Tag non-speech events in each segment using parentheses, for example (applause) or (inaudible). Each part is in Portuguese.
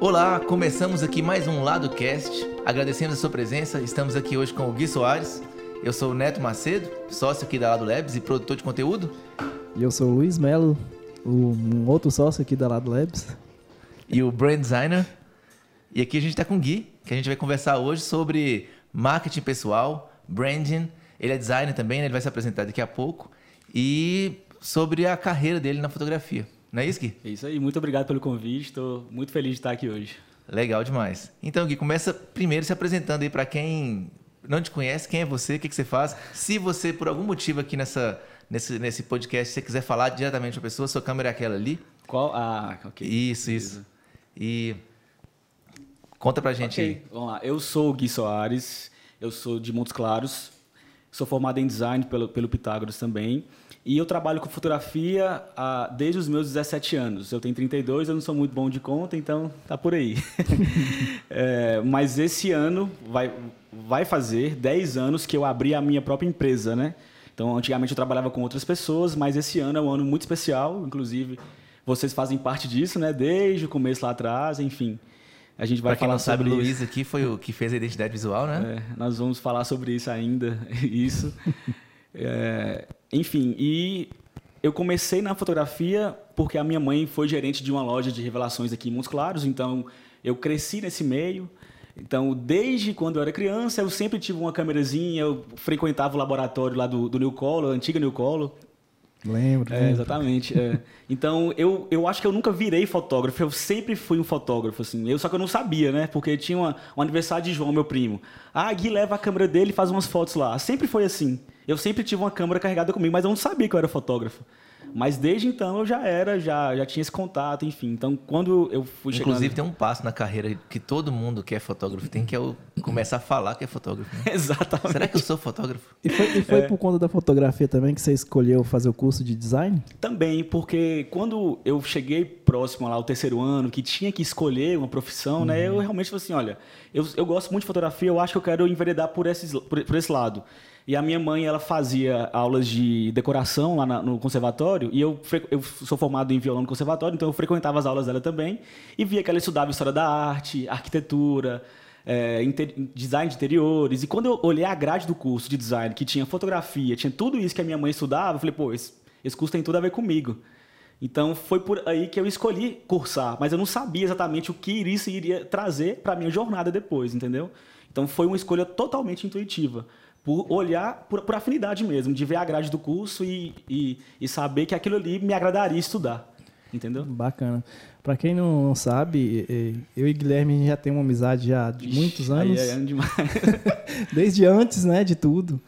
Olá, começamos aqui mais um Lado Cast. Agradecemos a sua presença. Estamos aqui hoje com o Gui Soares. Eu sou o Neto Macedo, sócio aqui da Lado Labs e produtor de conteúdo. E eu sou o Luiz Melo, um outro sócio aqui da Lado Labs. E o brand designer. E aqui a gente está com o Gui, que a gente vai conversar hoje sobre marketing pessoal, branding. Ele é designer também, né? ele vai se apresentar daqui a pouco. E sobre a carreira dele na fotografia. Não é isso, Gui? É isso aí. Muito obrigado pelo convite. Estou muito feliz de estar aqui hoje. Legal demais. Então, Gui, começa primeiro se apresentando aí para quem não te conhece, quem é você, o que, que você faz. Se você, por algum motivo aqui nessa, nesse, nesse podcast, você quiser falar diretamente com a pessoa, sua câmera é aquela ali. Qual? Ah, ok. Isso, Beleza. isso. E conta pra gente okay. aí. Vamos lá. Eu sou o Gui Soares, eu sou de Montes Claros, sou formado em design pelo, pelo Pitágoras também. E eu trabalho com fotografia ah, desde os meus 17 anos. Eu tenho 32, eu não sou muito bom de conta, então tá por aí. (laughs) é, mas esse ano vai, vai fazer 10 anos que eu abri a minha própria empresa, né? Então, antigamente eu trabalhava com outras pessoas, mas esse ano é um ano muito especial, inclusive vocês fazem parte disso, né? Desde o começo lá atrás, enfim. A gente vai pra quem falar não sabe, sobre o Luiz aqui foi o que fez a identidade visual, né? É, nós vamos falar sobre isso ainda, (laughs) isso. É, enfim, e eu comecei na fotografia porque a minha mãe foi gerente de uma loja de revelações aqui em Montes Claros, então eu cresci nesse meio. Então, desde quando eu era criança, eu sempre tive uma câmerazinha, eu frequentava o laboratório lá do, do New Colo, a antiga New Colo. Lembro, é, Exatamente. É. Então, eu, eu acho que eu nunca virei fotógrafo, eu sempre fui um fotógrafo, assim. Eu, só que eu não sabia, né? Porque tinha uma, um aniversário de João, meu primo. Ah, Gui leva a câmera dele e faz umas fotos lá. Sempre foi assim. Eu sempre tive uma câmera carregada comigo, mas eu não sabia que eu era fotógrafo. Mas desde então eu já era, já, já tinha esse contato, enfim. Então, quando eu fui chegando... Inclusive, tem um passo na carreira que todo mundo que é fotógrafo tem, que é o começar a falar que é fotógrafo. Né? (laughs) Exatamente. Será que eu sou fotógrafo? E foi, e foi é. por conta da fotografia também que você escolheu fazer o curso de design? Também, porque quando eu cheguei próximo lá ao terceiro ano, que tinha que escolher uma profissão, uhum. né? Eu realmente falei assim, olha, eu, eu gosto muito de fotografia, eu acho que eu quero enveredar por, esses, por, por esse lado. E a minha mãe, ela fazia aulas de decoração lá na, no conservatório, e eu, eu sou formado em violão no conservatório, então eu frequentava as aulas dela também, e via que ela estudava história da arte, arquitetura, é, inter, design de interiores. E quando eu olhei a grade do curso de design, que tinha fotografia, tinha tudo isso que a minha mãe estudava, eu falei, pô, esse, esse curso tem tudo a ver comigo. Então foi por aí que eu escolhi cursar, mas eu não sabia exatamente o que isso iria trazer para minha jornada depois, entendeu? Então foi uma escolha totalmente intuitiva por olhar por, por, afinidade mesmo, de ver a grade do curso e, e, e, saber que aquilo ali me agradaria estudar. Entendeu? Bacana. Para quem não sabe, eu e Guilherme já temos uma amizade já de Ixi, muitos anos. Aí é demais. (laughs) Desde antes, né, de tudo.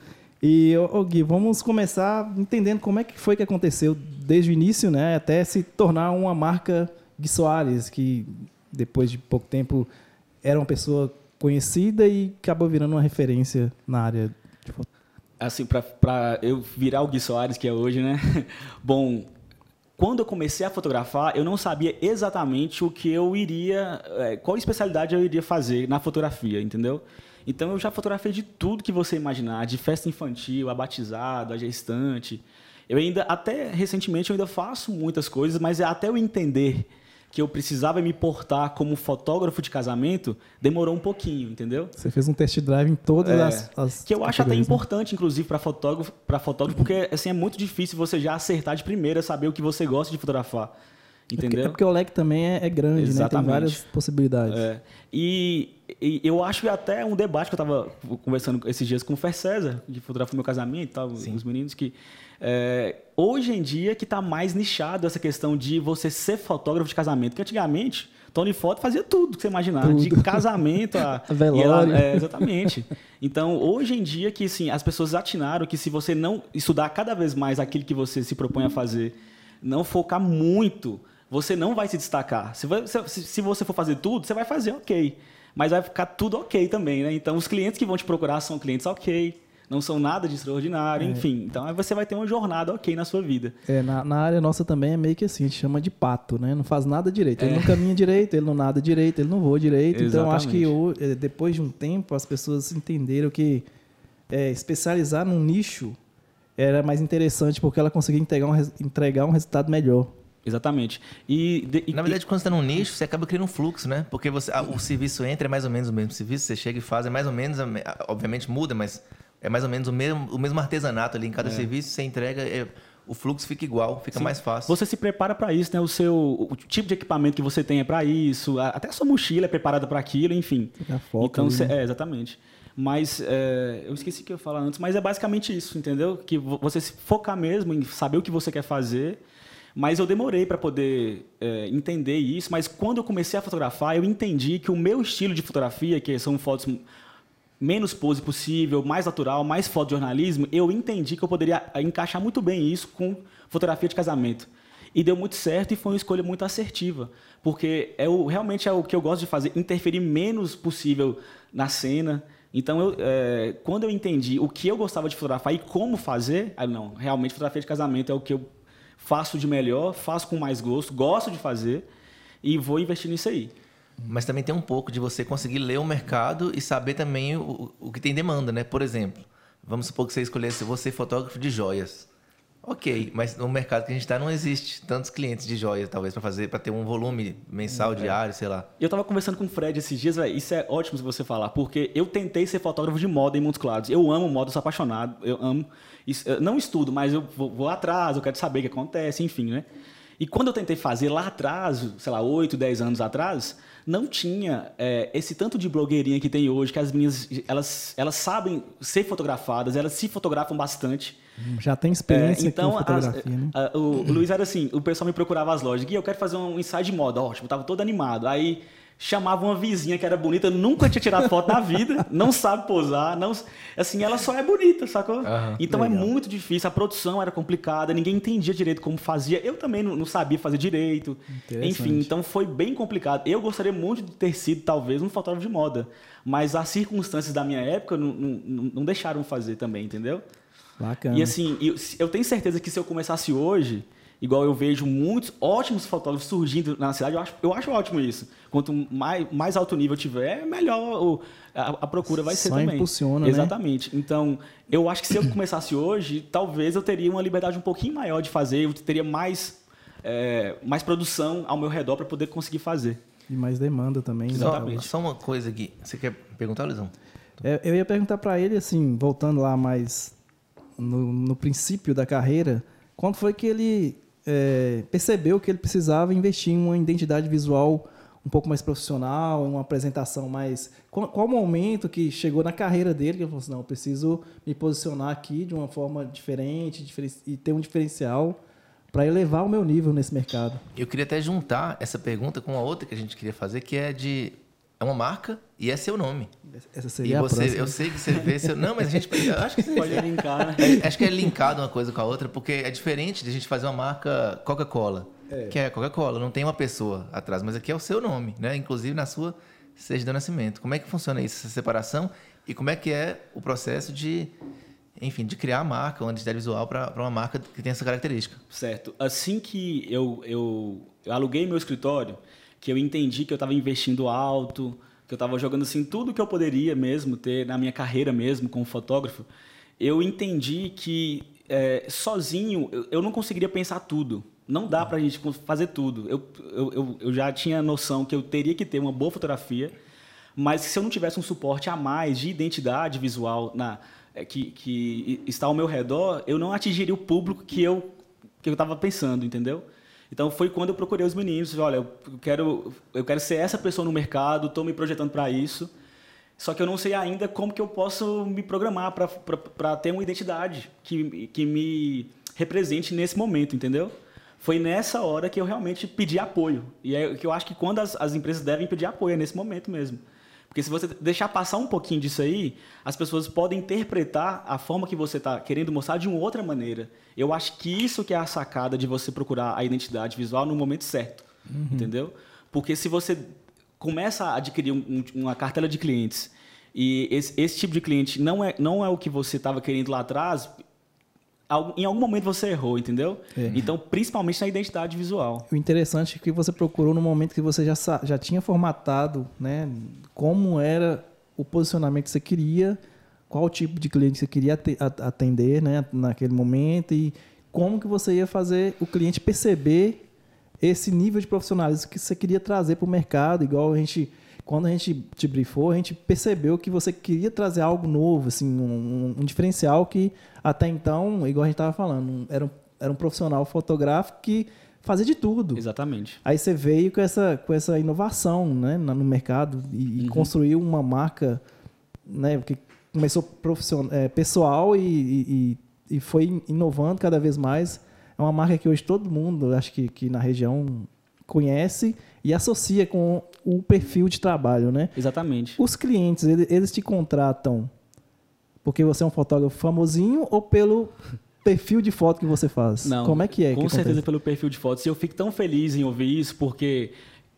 E, ô, Gui, vamos começar entendendo como é que foi que aconteceu desde o início, né, até se tornar uma marca Gui Soares, que depois de pouco tempo era uma pessoa conhecida e acabou virando uma referência na área Tipo, assim, para eu virar o Gui Soares, que é hoje, né? (laughs) Bom, quando eu comecei a fotografar, eu não sabia exatamente o que eu iria, é, qual especialidade eu iria fazer na fotografia, entendeu? Então eu já fotografei de tudo que você imaginar, de festa infantil, a batizado, a gestante. Eu ainda, até recentemente, eu ainda faço muitas coisas, mas é até eu entender que eu precisava me portar como fotógrafo de casamento, demorou um pouquinho, entendeu? Você fez um test drive em todas é, as, as, Que eu acho até né? importante, inclusive, para fotógrafo, para fotógrafo, porque assim é muito difícil você já acertar de primeira, saber o que você gosta de fotografar. Entendeu? É porque, o leque também é, é grande, Exatamente. né? Tem várias possibilidades. É. E, e, eu acho que até um debate que eu estava conversando esses dias com o Fer César, que fotografou meu casamento e tal, Sim. os meninos, que é, hoje em dia que está mais nichado essa questão de você ser fotógrafo de casamento, que antigamente Tony Foto fazia tudo que você imaginar, tudo. de casamento a, (laughs) a velório. Ela, é, exatamente. Então, hoje em dia que sim, as pessoas atinaram que se você não estudar cada vez mais aquilo que você se propõe a fazer, não focar muito, você não vai se destacar. Se, se, se você for fazer tudo, você vai fazer ok. Mas vai ficar tudo ok também, né? Então, os clientes que vão te procurar são clientes ok não são nada de extraordinário, é. enfim. Então aí você vai ter uma jornada ok na sua vida. É, na, na, área nossa também é meio que assim, a gente chama de pato, né? Não faz nada direito. Ele é. não caminha direito, ele não nada direito, ele não voa direito. Exatamente. Então acho que é, depois de um tempo as pessoas entenderam que é, especializar num nicho era mais interessante porque ela conseguia entregar um, entregar um resultado melhor. Exatamente. E, de, Na e- verdade, quando você está num nicho, você acaba criando um fluxo, né? Porque você, ah, o serviço entra, é mais ou menos o mesmo serviço, você chega e faz, é mais ou menos, a me- obviamente muda, mas é mais ou menos o mesmo, o mesmo artesanato ali em cada serviço, você entrega, é, o fluxo fica igual, fica mais fácil. Você se prepara para isso, né? O seu o tipo de equipamento que você tem é para isso, a- até a sua mochila é preparada para aquilo, enfim. Fica foco então, ali, né? é, exatamente. Mas é, eu esqueci o que eu ia falar antes, mas é basicamente isso, entendeu? Que vo- você se focar mesmo em saber o que você quer fazer. Mas eu demorei para poder é, entender isso. Mas quando eu comecei a fotografar, eu entendi que o meu estilo de fotografia, que são fotos menos pose possível, mais natural, mais fotojornalismo, eu entendi que eu poderia encaixar muito bem isso com fotografia de casamento. E deu muito certo e foi uma escolha muito assertiva, porque é o, realmente é o que eu gosto de fazer, interferir menos possível na cena. Então, eu, é, quando eu entendi o que eu gostava de fotografar e como fazer, aí não, realmente fotografia de casamento é o que eu faço de melhor, faço com mais gosto, gosto de fazer e vou investir nisso aí. Mas também tem um pouco de você conseguir ler o mercado e saber também o, o que tem demanda, né? Por exemplo, vamos supor que você escolhesse você fotógrafo de joias. Ok, mas no mercado que a gente está não existe tantos clientes de joias, talvez, para fazer, para ter um volume mensal, diário, sei lá. Eu tava conversando com o Fred esses dias, véio, isso é ótimo se você falar, porque eu tentei ser fotógrafo de moda em Montes Claros. Eu amo moda, eu sou apaixonado, eu amo. Isso, eu não estudo, mas eu vou, vou atrás, eu quero saber o que acontece, enfim, né? E quando eu tentei fazer lá atrás, sei lá, 8, 10 anos atrás, não tinha é, esse tanto de blogueirinha que tem hoje, que as meninas, elas, elas sabem ser fotografadas, elas se fotografam bastante. Já tem experiência É, então, com as- fotografia, né? a- o, o Luiz era assim, o pessoal me procurava as lojas, Gui, eu quero fazer um ensaio de moda, ótimo, tava todo animado. Aí chamava uma vizinha que era bonita, nunca tinha tirado foto na vida, não sabe posar, não, assim, ela só é bonita, sacou? Aham, então é legal. muito difícil, a produção era complicada, ninguém entendia direito como fazia, eu também não, não sabia fazer direito. Enfim, então foi bem complicado. Eu gostaria muito de ter sido, talvez, um fotógrafo de moda, mas as circunstâncias da minha época não, não, não não deixaram fazer também, entendeu? Bacana. E assim, eu, eu tenho certeza que se eu começasse hoje, igual eu vejo muitos ótimos fotógrafos surgindo na cidade, eu acho, eu acho ótimo isso. Quanto mais, mais alto nível tiver, melhor o- a, a procura vai ser Só também. impulsiona, né? Exatamente. Então, eu acho que se eu começasse hoje, talvez eu teria uma liberdade um pouquinho maior de fazer, eu teria mais, é, mais produção ao meu redor para poder conseguir fazer. E mais demanda também. né? Só, Exatamente. só uma coisa aqui. Você quer perguntar, Luizão? É, Eu ia perguntar para ele, assim, voltando lá mais no, no princípio da carreira, quando foi que ele é, percebeu que ele precisava investir em uma identidade visual um pouco mais profissional, uma apresentação mais... Qual, qual o momento que chegou na carreira dele que ele falou assim, não, eu preciso me posicionar aqui de uma forma diferente diferen- e ter um diferencial para elevar o meu nível nesse mercado? Eu queria até juntar essa pergunta com a outra que a gente queria fazer, que é de. É uma marca e é seu nome. Essa E seria a você, próxima. eu sei que você vê seu. Não, mas a gente. Acho que Pode linkar, né? É, acho que é linkado uma coisa com a outra, porque é diferente de a gente fazer uma marca Coca-Cola. Que é Coca-Cola, não tem uma pessoa atrás, mas aqui é o seu nome, né? Inclusive na sua certidão de nascimento. Como é que funciona isso, essa separação? E como é que é o processo de, enfim, de criar a marca, uma identidade visual para uma marca que tem essa característica? Certo. Assim que eu, eu, eu aluguei meu escritório, que eu entendi que eu estava investindo alto, que eu estava jogando assim tudo que eu poderia mesmo ter na minha carreira mesmo como fotógrafo, eu entendi que é, sozinho eu, eu não conseguiria pensar tudo. Não dá para a gente fazer tudo. Eu, eu, eu, já tinha noção que eu teria que ter uma boa fotografia, mas se eu não tivesse um suporte a mais de identidade visual na, é, que, que está ao meu redor, eu não atingiria o público que eu que eu estava pensando, entendeu? Então foi quando eu procurei os meninos, olha, eu quero eu quero ser essa pessoa no mercado, estou me projetando para isso. Só que eu não sei ainda como que eu posso me programar para ter uma identidade que, que me represente nesse momento, entendeu? Foi nessa hora que eu realmente pedi apoio. E é que eu acho que quando as, as empresas devem pedir apoio, é nesse momento mesmo. Porque se você deixar passar um pouquinho disso aí, as pessoas podem interpretar a forma que você está querendo mostrar de uma outra maneira. Eu acho que isso que é a sacada de você procurar a identidade visual no momento certo, entendeu? Porque se você começa a adquirir um- um- uma cartela de clientes e esse, esse tipo de cliente não é, não é o que você estava querendo lá atrás, em algum momento você errou, entendeu? É. Então, principalmente na identidade visual. O interessante é que você procurou no momento que você já, já tinha formatado né, como era o posicionamento que você queria, qual tipo de cliente você queria atender né, naquele momento e como que você ia fazer o cliente perceber esse nível de profissionalismo que você queria trazer para o mercado, igual a gente quando a gente te briefou, a gente percebeu que você queria trazer algo novo, assim, um, um diferencial que até então, igual a gente estava falando, era um, era um profissional fotográfico que fazia de tudo. Exatamente. Aí você veio com essa, com essa inovação né, no mercado e, uhum. construiu uma marca né, que começou profissional, é, pessoal e, e, e, foi inovando cada vez mais. É uma marca que hoje todo mundo, acho que, que na região, conhece e associa com o perfil de trabalho, né? Exatamente. Os clientes, eles te contratam porque você é um fotógrafo famosinho ou pelo (laughs) perfil de foto que você faz? Não. Como é que é? Com que certeza pelo perfil de fotos. E eu fico tão feliz em ouvir isso, porque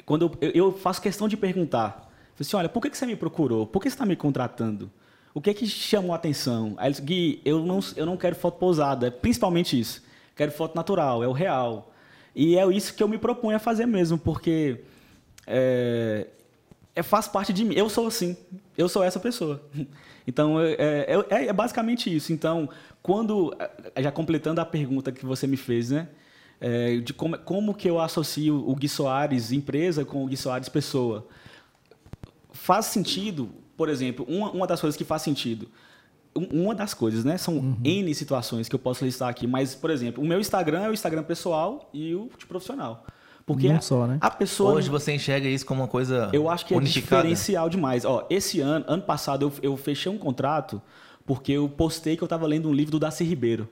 quando eu, eu faço questão de perguntar, assim, olha, por que você me procurou? Por que você está me contratando? O que é que chamou a atenção? Aí eles, Gui, eu não, eu não quero foto pousada, principalmente isso. Quero foto natural, é o real. E é isso que eu me proponho a fazer mesmo, porque é, é, faz parte de mim. Eu sou assim. Eu sou essa pessoa. (laughs) Então, é, é, é, é basicamente isso. Então, quando. Já completando a pergunta que você me fez, né? É, de como, como que eu associo o Gui Soares empresa com o Gui Soares pessoa. Faz sentido, por exemplo, uma, uma das coisas que faz sentido uma das coisas, né? São uhum. N situações que eu posso listar aqui, mas, por exemplo, o meu Instagram é o Instagram pessoal e o de profissional. Porque Não só, né? a pessoa. Hoje você enxerga isso como uma coisa. Eu acho que é diferencial demais. Ó, esse ano, ano passado, eu, eu fechei um contrato porque eu postei que eu estava lendo um livro do Darcy Ribeiro.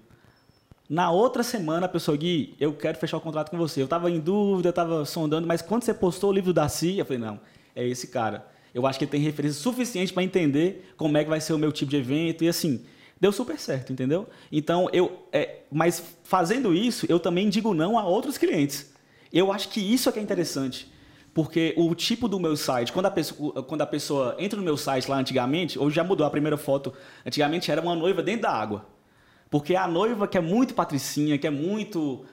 Na outra semana, a pessoa, Gui, eu quero fechar o contrato com você. Eu estava em dúvida, eu estava sondando, mas quando você postou o livro do Darcy, eu falei, não, é esse cara. Eu acho que ele tem referência suficiente para entender como é que vai ser o meu tipo de evento e assim. Deu super certo, entendeu? Então, eu. É, mas fazendo isso, eu também digo não a outros clientes. Eu acho que isso é que é interessante. Porque o tipo do meu site, quando a, pessoa, quando a pessoa entra no meu site lá antigamente, hoje já mudou a primeira foto, antigamente era uma noiva dentro da água. Porque a noiva que é muito patricinha, que é muito,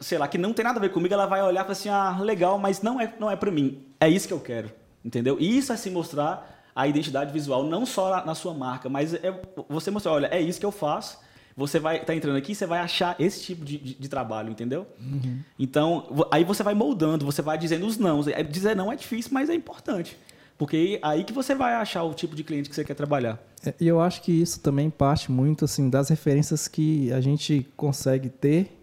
sei lá, que não tem nada a ver comigo, ela vai olhar e falar assim, ah, legal, mas não é, não é para mim. É isso que eu quero, entendeu? E isso é se mostrar a identidade visual, não só na sua marca, mas é você mostrar, olha, é isso que eu faço, você vai estar tá entrando aqui, você vai achar esse tipo de, de, de trabalho, entendeu? Uhum. Então, aí você vai moldando, você vai dizendo os nãos. É, dizer não é difícil, mas é importante. Porque aí que você vai achar o tipo de cliente que você quer trabalhar. É, e eu acho que isso também parte muito assim das referências que a gente consegue ter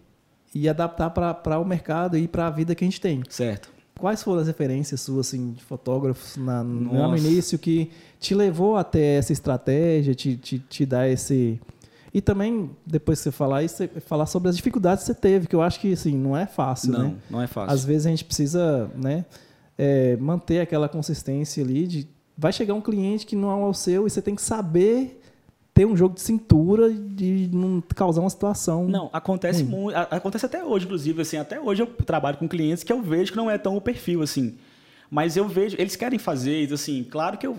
e adaptar para o mercado e para a vida que a gente tem. Certo. Quais foram as referências suas assim, de fotógrafos na, no início que te levou até essa estratégia, te, te, te dar esse, e também, depois que você falar isso, falar sobre as dificuldades que você teve, que eu acho que assim, não é fácil. Não, né? não é fácil. Às vezes a gente precisa né, é, manter aquela consistência ali de. Vai chegar um cliente que não é o seu e você tem que saber ter um jogo de cintura de não causar uma situação. Não, acontece muito. Acontece até hoje, inclusive, assim, até hoje eu trabalho com clientes que eu vejo que não é tão o perfil, assim. Mas eu vejo, eles querem fazer, assim, claro que eu,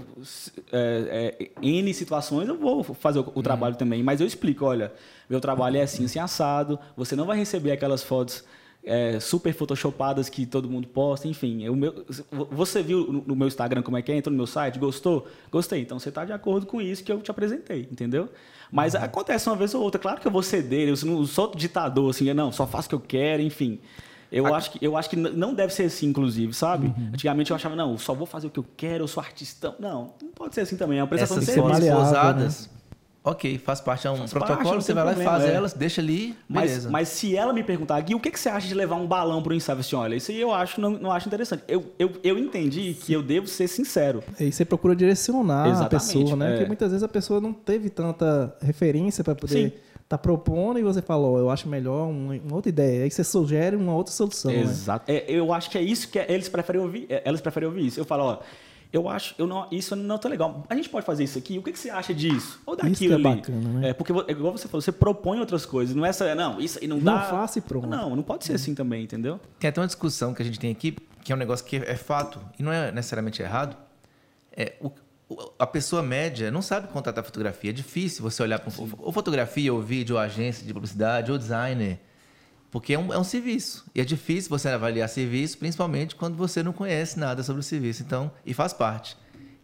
é, é, N situações eu vou fazer o, o trabalho uhum. também, mas eu explico, olha, meu trabalho é assim, assim, assado, você não vai receber aquelas fotos é, super photoshopadas que todo mundo posta, enfim. Eu, meu, você viu no, no, meu Instagram como é que é? Entrou no meu site, gostou? Gostei. Então você está de acordo com isso que eu te apresentei, entendeu? Mas uhum. acontece uma vez ou outra. Claro que eu vou ceder, eu não sou ditador, assim, não, só faço o que eu quero, enfim. Eu, a... acho que, eu acho que não deve ser assim, inclusive, sabe? Uhum. Antigamente eu achava, não, só vou fazer o que eu quero, eu sou artistão. Não, não pode ser assim também. É uma prestação Essas de serviço. Essas né? Ok, faz parte, é um faz protocolo, parte, você vai lá e faz é. elas, deixa ali, beleza. Mas, mas se ela me perguntar, Gui, o que, que você acha de levar um balão para o ensaio? Assim, olha, isso aí eu acho, não, não acho interessante. Eu, eu, eu entendi que eu devo ser sincero. E você procura direcionar Exatamente, a pessoa, né? É. Porque muitas vezes a pessoa não teve tanta referência para poder... Sim tá propondo e você fala, oh, eu acho melhor uma, uma, outra ideia. Aí você sugere uma outra solução. Né? Exato. Né? É, eu acho que é isso que eles preferem ouvir. É, elas preferem ouvir isso. Eu falo, ó, eu acho, eu não, isso não tá legal. A gente pode fazer isso aqui. O que, que você acha disso? Ou daquilo isso é ali? Bacana, né? É porque igual você falou, você propõe outras coisas. Não é essa, não, isso aí não, não dá. Não faça e pronto. Não, não pode ser assim também, entendeu? Tem até uma discussão que a gente tem aqui, que é um negócio que é fato e não é necessariamente errado. É o, a pessoa média não sabe contratar fotografia. É difícil você olhar para um, ou fotografia, ou vídeo, ou agência de publicidade, ou designer. Porque é um, é um serviço. E é difícil você avaliar serviço, principalmente quando você não conhece nada sobre o serviço. Então, e faz parte.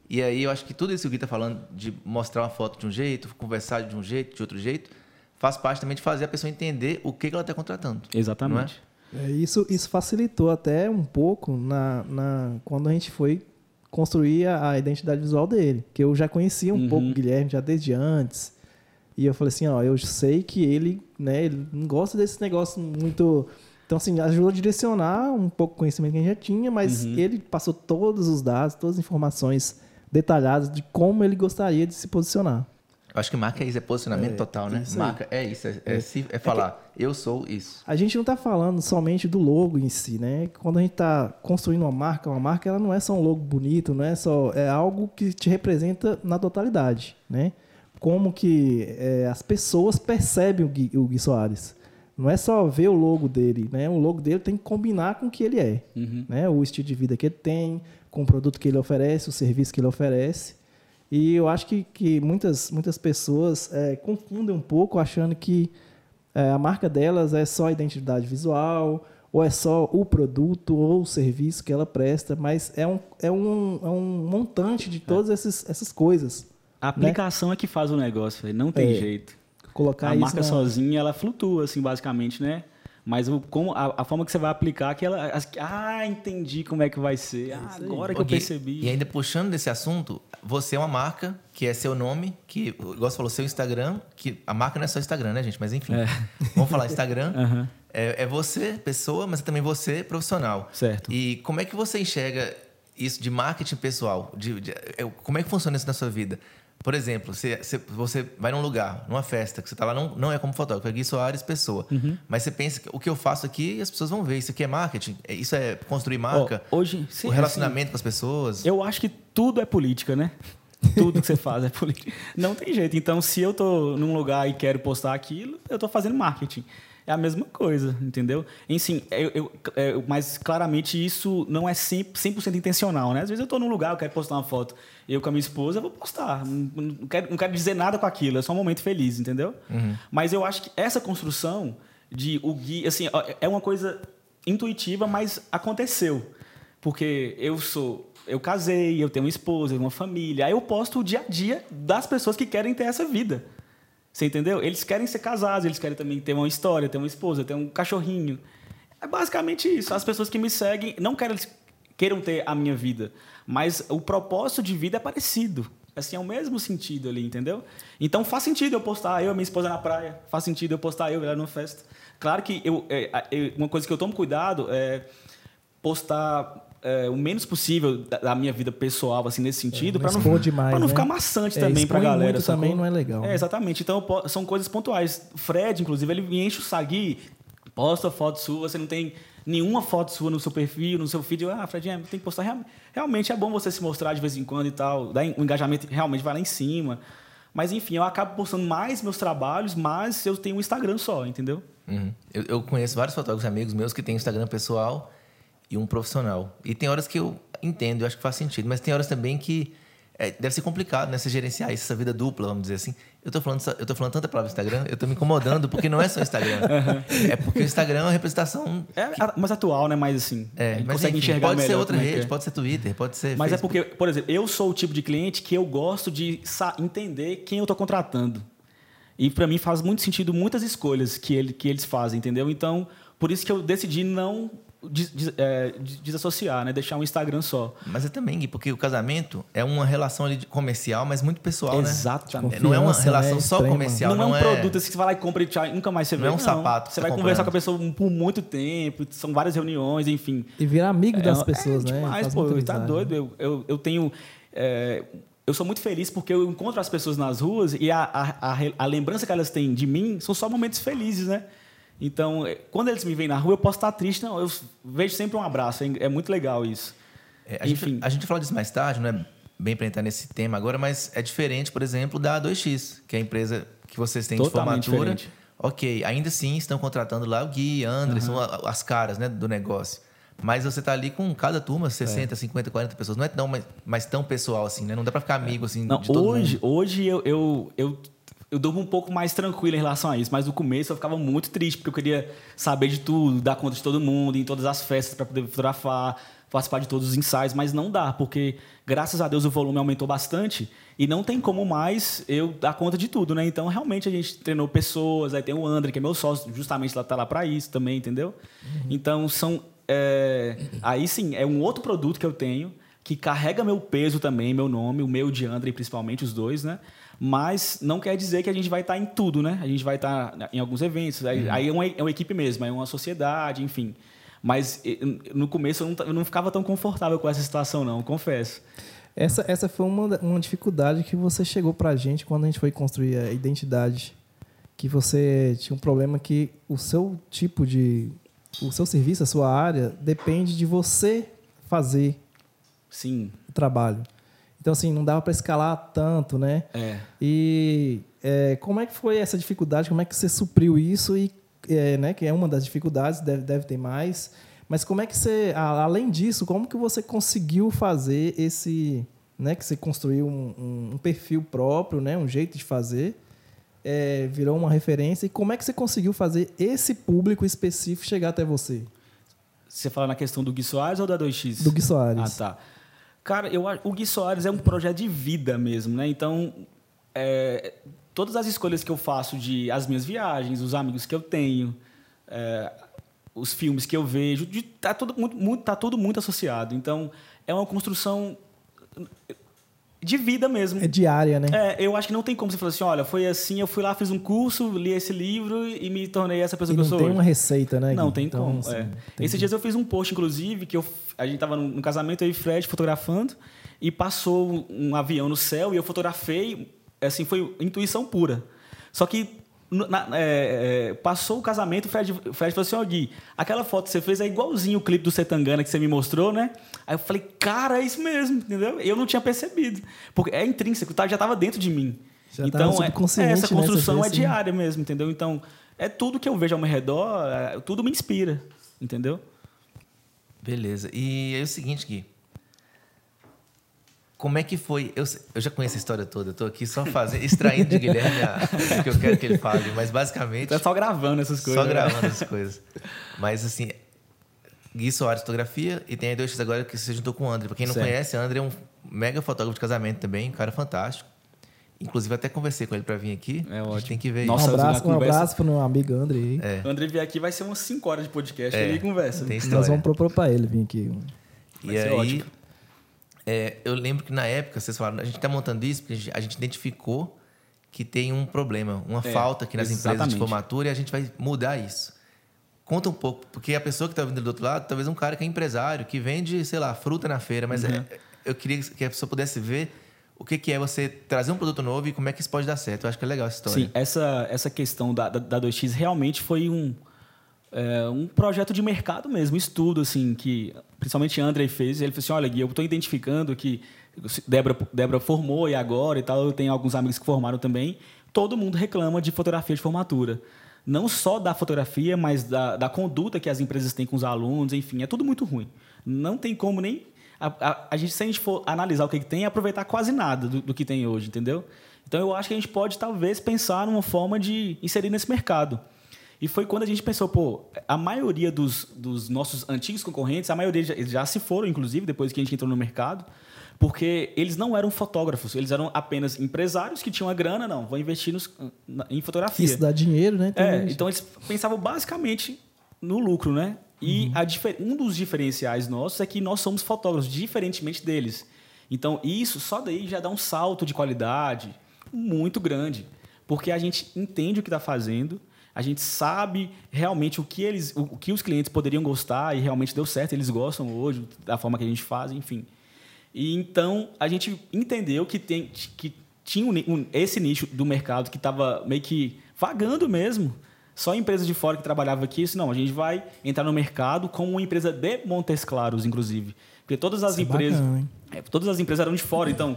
E aí eu acho que tudo isso que o Gui está falando, de mostrar uma foto de um jeito, conversar de um jeito, de outro jeito, faz parte também de fazer a pessoa entender o que, que ela está contratando. Exatamente. É, isso, isso facilitou até um pouco na, na, quando a gente foi construir a, a identidade visual dele. Que eu já conhecia um Uhum. pouco o Guilherme já desde antes. E eu falei assim, ó, eu sei que ele, né, ele não gosta desse negócio muito... Então, assim, ajudou a direcionar um pouco o conhecimento que a gente já tinha, mas Uhum. ele passou todos os dados, todas as informações detalhadas de como ele gostaria de se posicionar. Eu acho que marca é isso, é posicionamento É, total, né? Marca é isso, é, é é falar, eu sou isso. A gente não está falando somente do logo em si, né? Quando a gente está construindo uma marca, uma marca ela não é só um logo bonito, não é só é algo que te representa na totalidade, né? Como que é, as pessoas percebem o Gui, o Gui Soares. Não é só ver o logo dele, né? O logo dele tem que combinar com o que ele é, Uhum. né? O estilo de vida que ele tem, com o produto que ele oferece, o serviço que ele oferece. E eu acho que, que muitas, muitas pessoas é, confundem um pouco achando que é, a marca delas é só a identidade visual, ou é só o produto ou o serviço que ela presta, mas é um, é um, é um montante de todas esses, essas coisas. A aplicação é que faz o negócio, não tem É. jeito. Colocar a isso marca na- sozinha, ela flutua, assim, basicamente, né? Mas o, como, a, a forma que você vai aplicar, que ela. as- ah, entendi como é que vai ser. Ah, agora que eu percebi. E ainda puxando desse assunto, você é uma marca que é seu nome, que, igual você falou, seu Instagram, que a marca não é só Instagram, né, gente? Mas enfim, vamos falar Instagram. (laughs) Aham. É, é você, pessoa, mas é também você, profissional. Certo. E como é que você enxerga isso de marketing pessoal? De, de- é, como é que funciona isso na sua vida? Por exemplo, você, você, vai num lugar, numa festa, que você está lá, não, não é como fotógrafo, é Gui Soares, pessoa. Uhum. Mas você pensa que o que eu faço aqui, as pessoas vão ver. Isso aqui é marketing? É- Isso é construir marca? Ó, hoje, sim, o relacionamento com as pessoas? Eu acho que tudo é política, né? Tudo que você faz é política. Não tem jeito. Então, se eu tô num lugar e quero postar aquilo, eu tô fazendo marketing. É a mesma coisa, entendeu? Em sim, eu, eu- é, mas claramente isso não é 100%, 100% intencional, né? Às vezes eu tô num lugar, eu quero postar uma foto, eu com a minha esposa, eu vou postar. Não, não quero, não quero dizer nada com aquilo, é só um momento feliz, entendeu? Mas eu acho que essa construção de o Gui, assim, é uma coisa intuitiva, mas aconteceu. Porque eu sou. Eu casei, eu tenho uma esposa, uma família. Aí eu posto o dia a dia das pessoas que querem ter essa vida. Você entendeu? Eles querem ser casados, eles querem também ter uma história, ter uma esposa, ter um cachorrinho. É basicamente isso. As pessoas que me seguem não querem, queiram ter a minha vida, mas o propósito de vida é parecido. Assim, é o mesmo sentido ali, entendeu? Então faz sentido eu postar eu e minha esposa na praia. Faz sentido eu postar eu e ela numa festa. Claro que eu, é, uma coisa que eu tomo cuidado é postar é, o menos possível da, da minha vida pessoal, assim, nesse sentido, não para não, demais, pra não né? ficar maçante É, também pra expõe galera. muito também não é legal, É, né? exatamente. Então, são coisas pontuais. O Fred, inclusive, ele me enche o sagui, posta foto sua, você não tem nenhuma foto sua no seu perfil, no seu feed. Eu, ah, Fred, é, tem que postar. Real- Realmente é bom você se mostrar de vez em quando e tal. Daí o engajamento realmente vai lá em cima. Mas, enfim, eu acabo postando mais meus trabalhos, mas eu tenho um Instagram só, entendeu? Uhum. Eu, eu conheço vários fotógrafos amigos meus que têm Instagram pessoal e um profissional. E tem horas que eu entendo, eu acho que faz sentido, mas tem horas também que é, deve ser complicado, né? Você gerenciar isso, essa vida dupla, vamos dizer assim. Eu tô falando, eu tô falando tanta palavra Instagram, eu tô me incomodando, porque não é só Instagram. (laughs) É porque o Instagram é uma representação. É a- mais atual, né? Mais assim. É, mas consegue enfim, enxergar pode ser melhor outra como é que rede, é. pode ser Twitter, pode ser. Mas é Facebook. porque, por exemplo, eu sou o tipo de cliente que eu gosto de entender quem eu estou contratando. E para mim faz muito sentido muitas escolhas que, ele, que eles fazem, entendeu? Então, por isso que eu decidi não des- des- é, des- desassociar, né? Deixar um Instagram só. Mas é também, Gui, porque o casamento é uma relação ali de- comercial, mas muito pessoal, né? Exatamente. É, Não é uma Confiança, relação né? só Extrema. comercial, não, não, é um produto assim que você vai lá e compra e tchau, nunca mais você vê. Não é um sapato que Você você vai tá conversar com a pessoa por muito tempo, são várias reuniões, enfim. E virar amigo das É, pessoas, é, né? Demais, pô, tá amizade. doido. Eu, eu, eu tenho. é, eu sou muito feliz porque eu encontro as pessoas nas ruas e a, a, a, a lembrança que elas têm de mim são só momentos felizes, né? Então, é, quando eles me veem na rua, eu posso estar triste, não, eu vejo sempre um abraço. É, é muito legal isso. É, a, gente, Enfim. a gente vai falar disso mais tarde, não é bem para entrar nesse tema agora, mas é diferente, por exemplo, da 2x, que é a empresa que vocês têm Totalmente de formatura. diferente. Ok, ainda sim estão contratando lá o Gui, André, são a- as caras né, do negócio. Mas você tá ali com cada turma, 60, 50, 40 pessoas. Não é tão, mas, mas tão pessoal assim, né? Não dá para ficar amigo assim Não, de todo hoje, mundo. hoje eu, eu, eu, eu durmo um pouco mais tranquilo em relação a isso, mas no começo eu ficava muito triste, porque eu queria saber de tudo, dar conta de todo mundo, em todas as festas para poder fotografar, participar de todos os ensaios, mas não dá, porque graças a Deus o volume aumentou bastante e não tem como mais eu dar conta de tudo, né? Então, realmente a gente treinou pessoas, aí tem o André, que é meu sócio, justamente lá tá lá para isso também, entendeu? Uhum. Então, são é, aí sim, é um outro produto que eu tenho que carrega meu peso também, meu nome, o meu de André, principalmente os dois, né? Mas não quer dizer que a gente vai estar tá em tudo, né? A gente vai estar tá em alguns eventos, aí, uhum. aí é, uma, é uma equipe mesmo, é uma sociedade, enfim. Mas no começo eu não, eu não ficava tão confortável com essa situação, não, confesso. Essa, essa foi uma, uma dificuldade que você chegou para a gente quando a gente foi construir a identidade. Que você tinha um problema que o seu tipo de. O seu serviço, a sua área, depende de você fazer Sim. o trabalho. Então, assim, não dava para escalar tanto, né? É. E é, como é que foi essa dificuldade? Como é que você supriu isso e é, né, que é uma das dificuldades, deve, deve ter mais. Mas como é que você, além disso, como que você conseguiu fazer esse, né, que você construiu um, um perfil próprio, né, um jeito de fazer, é, virou uma referência e como é que você conseguiu fazer esse público específico chegar até você? Você fala na questão do Gui Soares ou da 2X? Do Gui Soares. Ah, tá. Cara, eu, o Gui Soares é um projeto de vida mesmo, né? Então, é, todas as escolhas que eu faço de as minhas viagens, os amigos que eu tenho, é, os filmes que eu vejo, de, tá tudo muito, muito, tá tudo muito associado. Então é uma construção de vida mesmo. É diária, né? É, eu acho que não tem como você falar assim, olha, foi assim, eu fui lá, fiz um curso, li esse livro e me tornei essa pessoa e que eu sou. Não tem uma receita, né? Não tem então, como. Assim, é. Esses dias eu fiz um post, inclusive, que eu, a gente estava num casamento, e Fred fotografando, e passou um avião no céu e eu fotografei assim, foi intuição pura. Só que na, é, é, passou o casamento, o Fred, o Fred falou assim: Ó, oh, Gui, aquela foto que você fez é igualzinho o clipe do Setangana que você me mostrou, né? Aí eu falei: Cara, é isso mesmo, entendeu? Eu não tinha percebido. Porque é intrínseco, tá, já estava dentro de mim. Já então, é, é, essa né, construção né? é diária mesmo, entendeu? Então, é tudo que eu vejo ao meu redor, é, tudo me inspira, entendeu? Beleza. E é o seguinte, Gui. Como é que foi? Eu, eu já conheço a história toda, estou aqui só fazendo, extraindo de Guilherme o que eu quero que ele fale, mas basicamente. Tá só gravando essas coisas. Só né? gravando essas coisas. Mas assim, Gui Soares Fotografia e tem a 2X agora que você juntou com o André. Para quem não certo. conhece, o André é um mega fotógrafo de casamento também, um cara fantástico. Inclusive, até conversei com ele para vir aqui. É ótimo. tem que ver Nossa, Um abraço, um abraço pro meu amigo André aí. É. O André vier aqui vai ser umas 5 horas de podcast. É, ele conversa. Tem história. Nós vamos propor para ele vir aqui. Vai e aí, ótimo. É, eu lembro que na época vocês falaram, a gente está montando isso porque a gente identificou que tem um problema, uma é, falta aqui nas exatamente. empresas de formatura e a gente vai mudar isso. Conta um pouco, porque a pessoa que está vindo do outro lado, talvez um cara que é empresário, que vende, sei lá, fruta na feira, mas uhum. é, eu queria que a pessoa pudesse ver o que, que, é você trazer um produto novo e como é que isso pode dar certo. Eu acho que é legal essa história. Sim, essa, essa questão da, da, da 2X realmente foi um, é, um projeto de mercado mesmo, um estudo, assim, que principalmente André fez. Ele falou assim: olha, Gui, eu estou identificando que Débora, Débora formou e agora e tal, eu tenho alguns amigos que formaram também. Todo mundo reclama de fotografia de formatura. Não só da fotografia, mas da, da conduta que as empresas têm com os alunos, enfim, é tudo muito ruim. Não tem como nem. A, a, a gente, se a gente for analisar o que, que tem, aproveitar quase nada do, do que tem hoje, entendeu? Então eu acho que a gente pode talvez pensar numa forma de inserir nesse mercado. E foi quando a gente pensou, pô, a maioria dos, dos nossos antigos concorrentes, a maioria já, já se foram, inclusive, depois que a gente entrou no mercado, porque eles não eram fotógrafos, eles eram apenas empresários que tinham a grana, não, vão investir nos, em fotografia. Isso dá dinheiro, né? É, então eles pensavam basicamente no lucro, né? E uhum. um dos diferenciais nossos é que nós somos fotógrafos, diferentemente deles. Então, isso só daí já dá um salto de qualidade muito grande. Porque a gente entende o que está fazendo, a gente sabe realmente o que eles, o que os clientes poderiam gostar e realmente deu certo, eles gostam hoje da forma que a gente faz, enfim. E então a gente entendeu que tem que tinha um, esse nicho do mercado que estava meio que vagando mesmo. Só empresas de fora que trabalhavam aqui, isso não, a gente vai entrar no mercado como uma empresa de Montes Claros, inclusive. Porque todas as isso é empresas. É bacana, todas as empresas eram de fora, então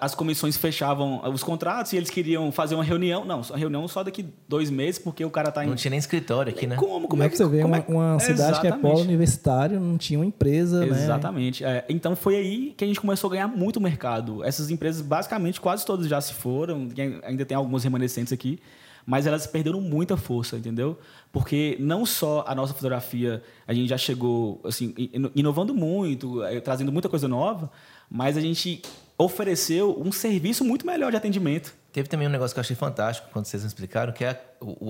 as comissões fechavam os contratos e eles queriam fazer uma reunião. Não, reunião só daqui dois meses, porque o cara está em. Não tinha nem escritório aqui, né? Como, como é que você vê? Uma, é uma cidade que é polo universitário, não tinha uma empresa, né? Exatamente. Né? É, então foi aí que a gente começou a ganhar muito mercado. Essas empresas, basicamente, quase todas já se foram, ainda tem algumas remanescentes aqui. mas elas perderam muita força, entendeu? Porque não só a nossa fotografia, a gente já chegou assim, inovando muito, eh, trazendo muita coisa nova, mas a gente ofereceu um serviço muito melhor de atendimento. Teve também um negócio que eu achei fantástico quando vocês me explicaram, que é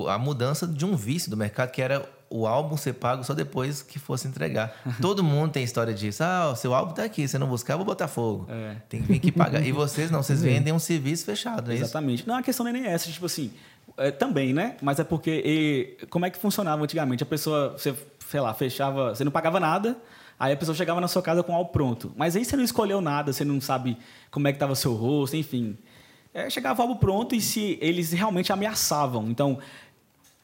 a, a mudança de um vício do mercado, que era o álbum ser pago só depois que fosse entregar. (laughs) Todo mundo tem história disso. Ah, o seu álbum tá aqui, você não buscar, eu vou botar fogo. É. Tem que vir aqui pagar. E vocês não, vocês vendem um serviço fechado, é Exatamente. Isso? Não, a questão não é nem essa. Tipo assim, é, também, né? Mas é porque... E, como é que funcionava antigamente? A pessoa, você, sei lá, fechava... Você não pagava nada... Aí a pessoa chegava na sua casa com algo pronto. Mas aí você não escolheu nada, você não sabe como é que estava seu rosto, enfim é, chegava algo pronto e se eles realmente ameaçavam. Então,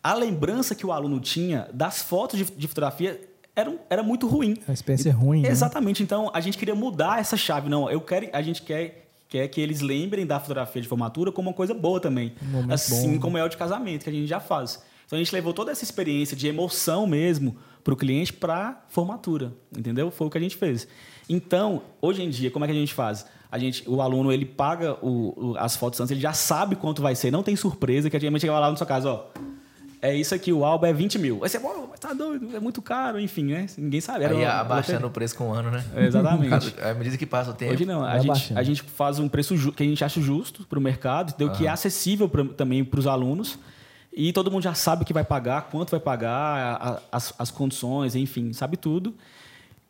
a lembrança que o aluno tinha das fotos de, de fotografia era, era muito ruim. A experiência é ruim. Né? Exatamente. Né? Então, a gente queria mudar essa chave. Não, eu quero, a gente quer quer que eles lembrem da fotografia de formatura como uma coisa boa também. Um assim bom. como é o de casamento, que a gente já faz. Então a gente levou toda essa experiência de emoção mesmo para o cliente para formatura, entendeu? Foi o que a gente fez. Então, hoje em dia, como é que a gente faz? a gente, o aluno ele paga o, o, as fotos antes, ele já sabe quanto vai ser, não tem surpresa, que a gente chega lá na sua casa, ó. É isso aqui, o álbum é 20 mil. Aí você, pô, mas tá doido, é muito caro, enfim, né? Ninguém sabe. Era Aí abaixando o preço com um ano, né? É, exatamente. (laughs) à medida que passa o tempo. Hoje não, a, gente, a gente faz um preço que a gente acha justo para o mercado, entendeu? que é acessível pra, também para os alunos. E todo mundo já sabe o que vai pagar, quanto vai pagar, a, a, as, as condições, enfim, sabe tudo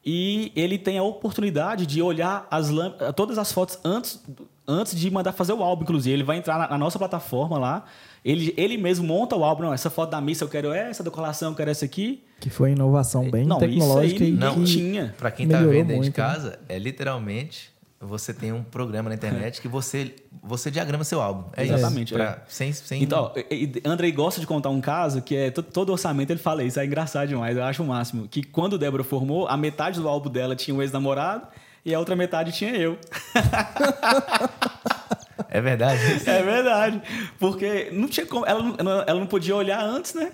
e ele tem a oportunidade de olhar as todas as fotos antes, antes de mandar fazer o álbum, inclusive. Ele vai entrar na, na, nossa plataforma lá, ele, ele mesmo monta o álbum. Não, essa foto da missa eu quero essa, da colação eu quero essa aqui. Que foi inovação bem não, tecnológica isso aí não tinha. Para quem está vendo dentro de né? casa, é literalmente você tem um programa na internet que você você diagrama seu álbum. É Exatamente. Isso. Pra, é. sem, sem... Então, Andrei gosta de contar um caso que é todo orçamento ele fala isso, é engraçado demais, eu acho o máximo. Que quando Débora formou, a metade do álbum dela tinha um ex-namorado e a outra metade tinha eu. (laughs) É verdade. É verdade. Porque não tinha como, ela, não, ela não podia olhar antes, né?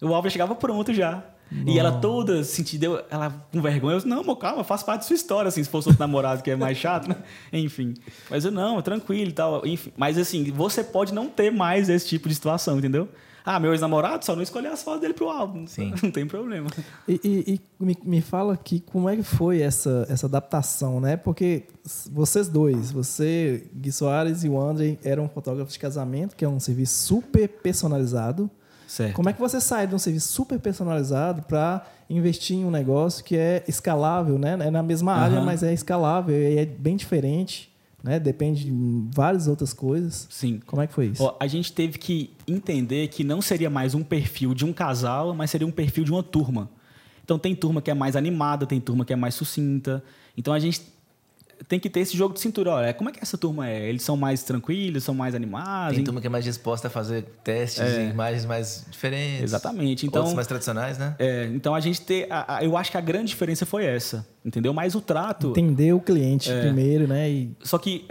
O álbum chegava pronto já. E ela toda sentindo, ela com vergonha, eu disse, não, calma, faz parte da sua história, assim, se fosse outro namorado que é mais chato, né? (laughs) Enfim. Mas eu, não, tranquilo e tal. Enfim. Mas assim, você pode não ter mais esse tipo de situação, entendeu? Ah, meu ex-namorado só não escolher as fotos dele pro álbum. Sim. (laughs) Não tem problema. E, e, e me, me, fala aqui como é que foi essa, essa adaptação, né? Porque vocês dois, você, Gui Soares e o André, eram fotógrafos de casamento, que é um serviço super personalizado. Certo. Como é que você sai de um serviço super personalizado para investir em um negócio que é escalável, né? É na mesma área, mas é escalável e é bem diferente, né? Depende de várias outras coisas. Sim. Como é que foi isso? Ó, a gente teve que entender que não seria mais um perfil de um casal, mas seria um perfil de uma turma. Então tem turma que é mais animada, tem turma que é mais sucinta. Então a gente tem que ter esse jogo de cintura. Olha, como é que essa turma é? Eles são mais tranquilos, são mais animados? Tem turma que é mais disposta a fazer testes é. em imagens mais diferentes. Exatamente. Então, Outros mais tradicionais, né? É, então a gente ter. A, a, eu acho que a grande diferença foi essa. Entendeu? Mas o trato. Entender o cliente é, primeiro, né? E... Só que,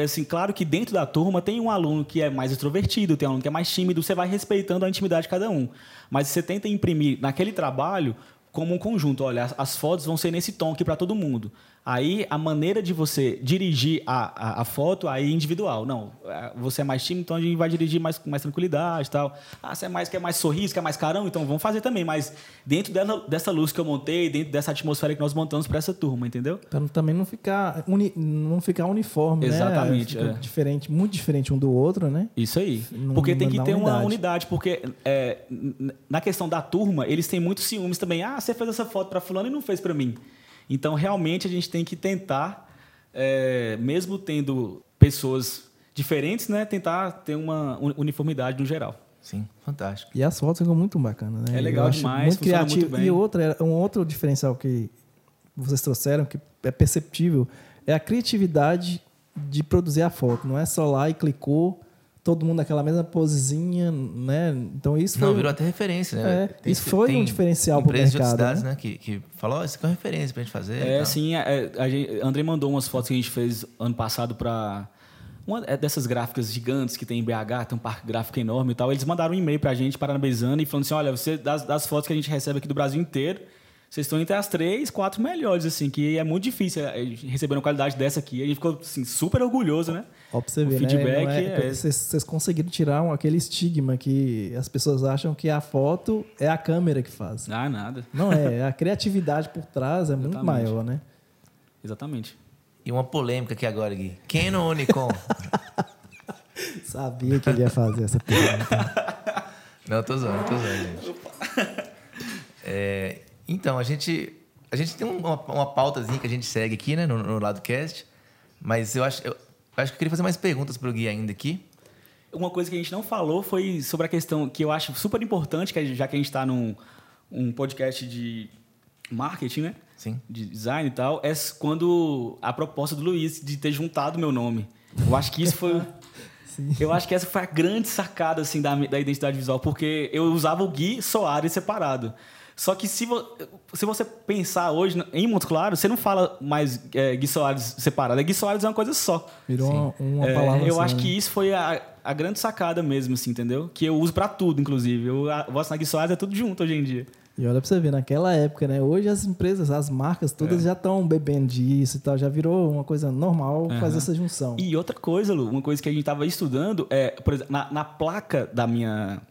assim, claro que dentro da turma tem um aluno que é mais extrovertido, tem um aluno que é mais tímido, você vai respeitando a intimidade de cada um. Mas você tenta imprimir naquele trabalho como um conjunto. Olha, as, as fotos vão ser nesse tom aqui para todo mundo. Aí a maneira de você dirigir a, a, a, foto aí é individual. Não, é, você é mais tímido, então a gente vai dirigir mais, com mais tranquilidade e tal. Ah, você é mais, quer mais sorriso, quer mais carão, então vamos fazer também. Mas dentro dessa, dessa luz que eu montei, dentro dessa atmosfera que nós montamos para essa turma, entendeu? Para também não ficar, uni, não ficar uniforme, né? Exatamente, né? É. Diferente, muito diferente um do outro, né? Isso aí. Não, porque tem que ter unidade. uma unidade. Porque é, na questão da turma, eles têm muitos ciúmes também. Ah, você fez essa foto para fulano e não fez para mim. Então, realmente, a gente tem que tentar, é, mesmo tendo pessoas diferentes, né, tentar ter uma uniformidade no geral. Sim, fantástico. E as fotos ficam muito bacanas, né? É legal demais, muito criativo. Muito e outra, um outro diferencial que vocês trouxeram, que é perceptível, é a criatividade de produzir a foto. Não é só lá e clicou todo mundo naquela mesma posezinha, né? Então isso Não, virou até referência, né? É, tem, isso foi um diferencial para o mercado. de outras cidades, né? né? Que, que falou, oh, isso aqui é uma referência para a gente fazer. É, sim. É, a gente, André mandou umas fotos que a gente fez ano passado para uma é dessas gráficas gigantes que tem em BH, tem um parque gráfico enorme e tal. Eles mandaram um e-mail para a gente, parabenizando e falando assim, olha, você das, das fotos que a gente recebe aqui do Brasil inteiro, vocês estão entre as três, quatro melhores, assim, que é muito difícil é, receber uma qualidade dessa aqui. A gente ficou, assim, super orgulhoso, né? Ó, pra você ver, o feedback né? é... é vocês, vocês conseguiram tirar um, aquele estigma que as pessoas acham que a foto é a câmera que faz. Ah, nada. Não é, a criatividade por trás é muito maior, né? Exatamente. E uma polêmica aqui agora, Gui. Canon ou Nikon? Sabia que ele ia fazer essa pergunta. Não, tô zoando, tô zoando, gente. É, então, a gente, a gente tem uma, uma pautazinha que a gente segue aqui, né, no, no lado cast, mas eu acho, eu acho que eu queria fazer mais perguntas para o Gui ainda aqui. Uma coisa que a gente não falou foi sobre a questão que eu acho super importante, que já que a gente está num um podcast de marketing, né? Sim. De design e tal, é quando a proposta do Luiz de ter juntado meu nome. Eu acho que isso foi. (laughs) eu acho que essa foi a grande sacada assim, da, da identidade visual, porque eu usava o Gui Soares separado. Só que se, vo, se você pensar hoje em Montes Claros, você não fala mais é, Gui Soares separado. É Gui Soares é uma coisa só. Virou uma, uma É, palavra eu só, acho né? que isso foi a, a grande sacada mesmo, assim, entendeu? Que eu uso pra tudo, inclusive. Eu, a, o Voz na Gui Soares é tudo junto hoje em dia. E olha pra você ver, naquela época, né? Hoje as empresas, as marcas, todas É. já estão bebendo disso e tal. Já virou uma coisa normal fazer essa junção. E outra coisa, Lu, uma coisa que a gente tava estudando é, por exemplo, na, na placa da minha.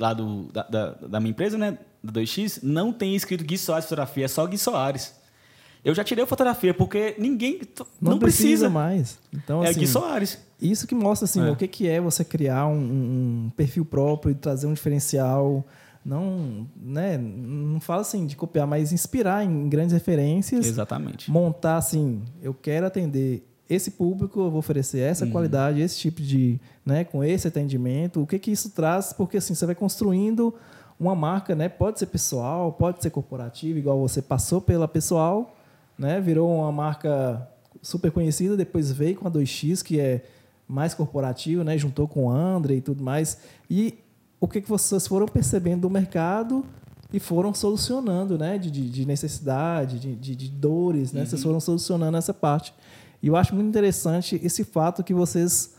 Lá do, da, da, da minha empresa, né? Da 2X, não tem escrito Gui Soares fotografia, é só Gui Soares. Eu já tirei a fotografia, porque ninguém. Não, Não, precisa, precisa. mais. Então, é assim, Gui Soares. Isso que mostra assim, É. o que, que é você criar um, um perfil próprio e trazer um diferencial. Não, né, não fala assim de copiar, mas inspirar em grandes referências. Exatamente. Montar assim, eu quero atender esse público, eu vou oferecer essa Uhum. qualidade, esse tipo de, né, com esse atendimento. O que que isso traz? Porque assim, você vai construindo uma marca, né? Pode ser pessoal, pode ser corporativa, igual você passou pela pessoal, né? Virou uma marca super conhecida, depois veio com a 2X, que é mais corporativo, né? Juntou com o Andre e tudo mais. E o que, que vocês foram percebendo do mercado e foram solucionando, né? De, de, de necessidade, de, de, de dores, né? Vocês foram solucionando essa parte. E eu acho muito interessante esse fato que vocês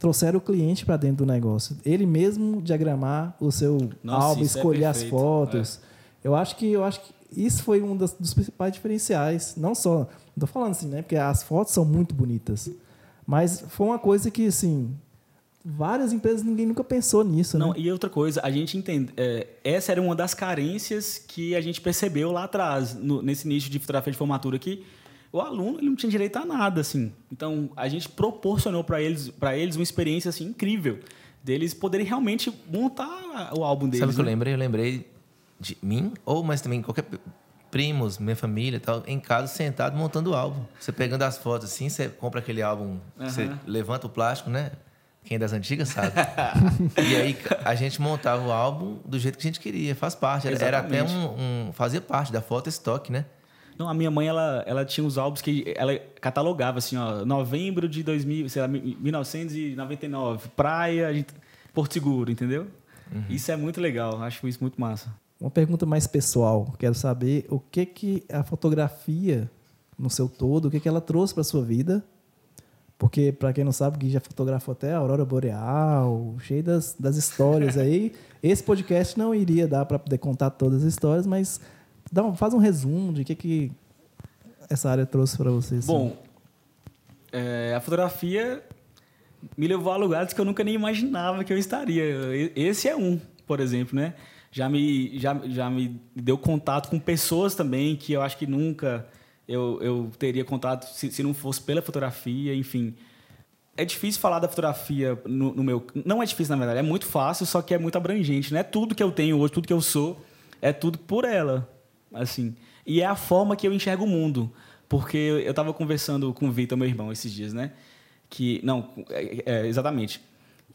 trouxeram o cliente para dentro do negócio. Ele mesmo diagramar o seu Nossa, álbum, é escolher as perfeito. fotos. Eu acho que eu acho que isso foi um das- dos principais diferenciais. Não só, não tô falando assim, né? Porque as fotos são muito bonitas. Mas foi uma coisa que, assim, várias empresas, ninguém nunca pensou nisso, Não, né? e outra coisa, a gente entende. é, essa era uma das carências que a gente percebeu lá atrás, no- nesse nicho de fotografia de formatura, que o aluno ele não tinha direito a nada, assim. Então, a gente proporcionou para eles, para eles uma experiência assim, incrível, deles poderem realmente montar o álbum deles. Sabe o que eu né? lembrei? Eu lembrei de mim, ou mas também qualquer primos, minha família tal, em casa sentado montando o álbum. Você pegando as fotos assim, você compra aquele álbum, você Aham. levanta o plástico, né? Quem é das antigas sabe. (laughs) e aí a gente montava o álbum do jeito que a gente queria, faz parte. Era, era até um, um. Fazia parte da foto estoque, né? Não, a minha mãe, ela, ela tinha os álbuns que ela catalogava, assim, ó, novembro de 2000, sei lá, 1999, praia, a gente- Porto Seguro, entendeu? Uhum. Isso é muito legal, acho isso muito massa. Uma pergunta mais pessoal. Quero saber o que que a fotografia, no seu todo, o que que ela trouxe para sua vida? Porque, para quem não sabe, o Gui já fotografou até a Aurora Boreal, cheio das, das histórias (laughs) aí. Esse podcast não iria dar para poder contar todas as histórias, mas dá um- faz um resumo de que, que essa área trouxe para você. assim. Bom, é, a fotografia me levou a lugares que eu nunca nem imaginava que eu estaria. Esse é um, por exemplo, né? Já me, já, já me deu contato com pessoas também que eu acho que nunca eu, eu teria contato se, se não fosse pela fotografia, enfim. É difícil falar da fotografia no, no meu... Não é difícil, na verdade. É muito fácil, só que é muito abrangente. Não é tudo que eu tenho hoje, tudo que eu sou, é tudo por ela, assim. E é a forma que eu enxergo o mundo. Porque eu estava conversando com o Vitor, meu irmão, esses dias, né? Que... Não, é, é, exatamente.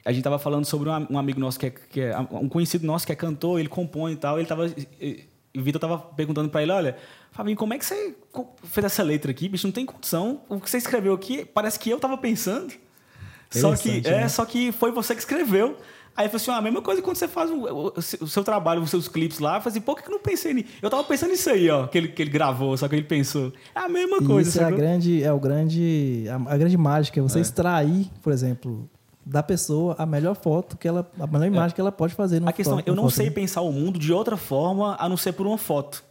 A gente estava falando sobre um, am- amigo nosso que é, que é... Um conhecido nosso que é cantor, ele compõe e tal. Ele tava... E o Vitor estava perguntando para ele, olha... Fabinho, como é que você fez essa letra aqui? Bicho, não tem condição. O que você escreveu aqui, parece que eu estava pensando. Só que, é, né? só que foi você que escreveu. Aí eu falei assim, ah, a mesma coisa quando você faz um- o, o seu- trabalho, os seus clipes lá. Eu falei assim, pô, que eu não pensei nisso? Eu tava pensando nisso aí, ó, que ele, que ele gravou, só que ele pensou. É a mesma E coisa. isso é a grande, é o grande, a, a grande mágica, é você extrair, por exemplo, da pessoa a melhor foto que ela, a melhor imagem que ela pode fazer. A questão é, eu não sei pensar o mundo de outra forma a não ser por uma foto.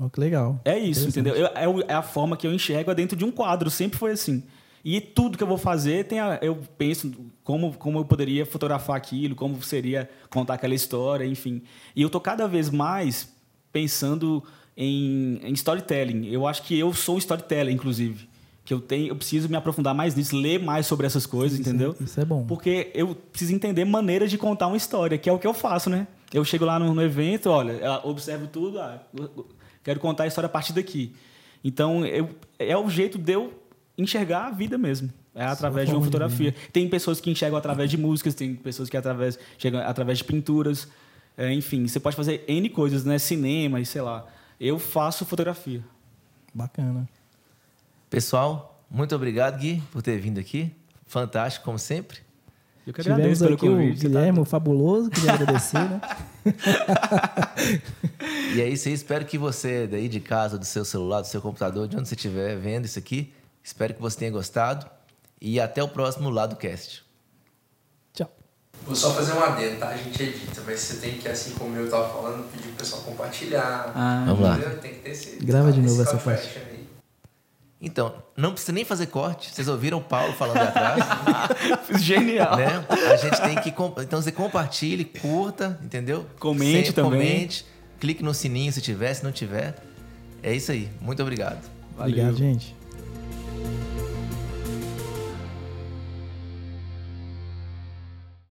Oh, que legal. É isso, entendeu? Eu- é, é a forma que eu enxergo é dentro de um quadro, sempre foi assim. E tudo que eu vou fazer, tem a- eu penso como, como eu poderia fotografar aquilo, como seria contar aquela história, enfim. E eu tô cada vez mais pensando em, em storytelling. Eu acho que eu sou storyteller, inclusive. Que eu tenho, eu preciso me aprofundar mais nisso, ler mais sobre essas coisas, Isso é- entendeu? isso é bom. Porque eu preciso entender maneiras de contar uma história, que é o que eu faço, né? Eu chego lá no, no evento, olha, observo tudo, ah, quero contar a história a partir daqui. Então, eu, é o jeito de eu enxergar a vida mesmo. É através de uma fotografia. Tem pessoas que enxergam através de músicas, tem pessoas que através, chegam através de pinturas. É, enfim, você pode fazer N coisas, né? Cinema e sei lá. Eu faço fotografia. Bacana. Pessoal, muito obrigado, Gui, por ter vindo aqui. Fantástico, como sempre. Eu que Tivemos agradeço pelo aqui o convite. você tá- Guilherme, o fabuloso, queria agradecer, né? (laughs) E é isso aí. Espero que você, daí de casa, do seu celular, do seu computador, de onde você estiver vendo isso aqui, espero que você tenha gostado. E até o próximo Lado Cast. Tchau. Vou só fazer um adendo, tá? A gente edita, mas você tem que, assim como eu tava falando, pedir pro pessoal compartilhar. Ah, Vamos lá. entendeu? Tem que ter esse. Grava de esse novo essa parte. aí. Então, não precisa nem fazer corte. Vocês ouviram o Paulo falando atrás, (laughs) Genial. né? A gente tem que... com- Então, você compartilhe, curta, entendeu? Comente Sempre também. Comente, clique no sininho se tiver, se não tiver. É isso aí. Muito obrigado. Valeu. Obrigado, gente. thank you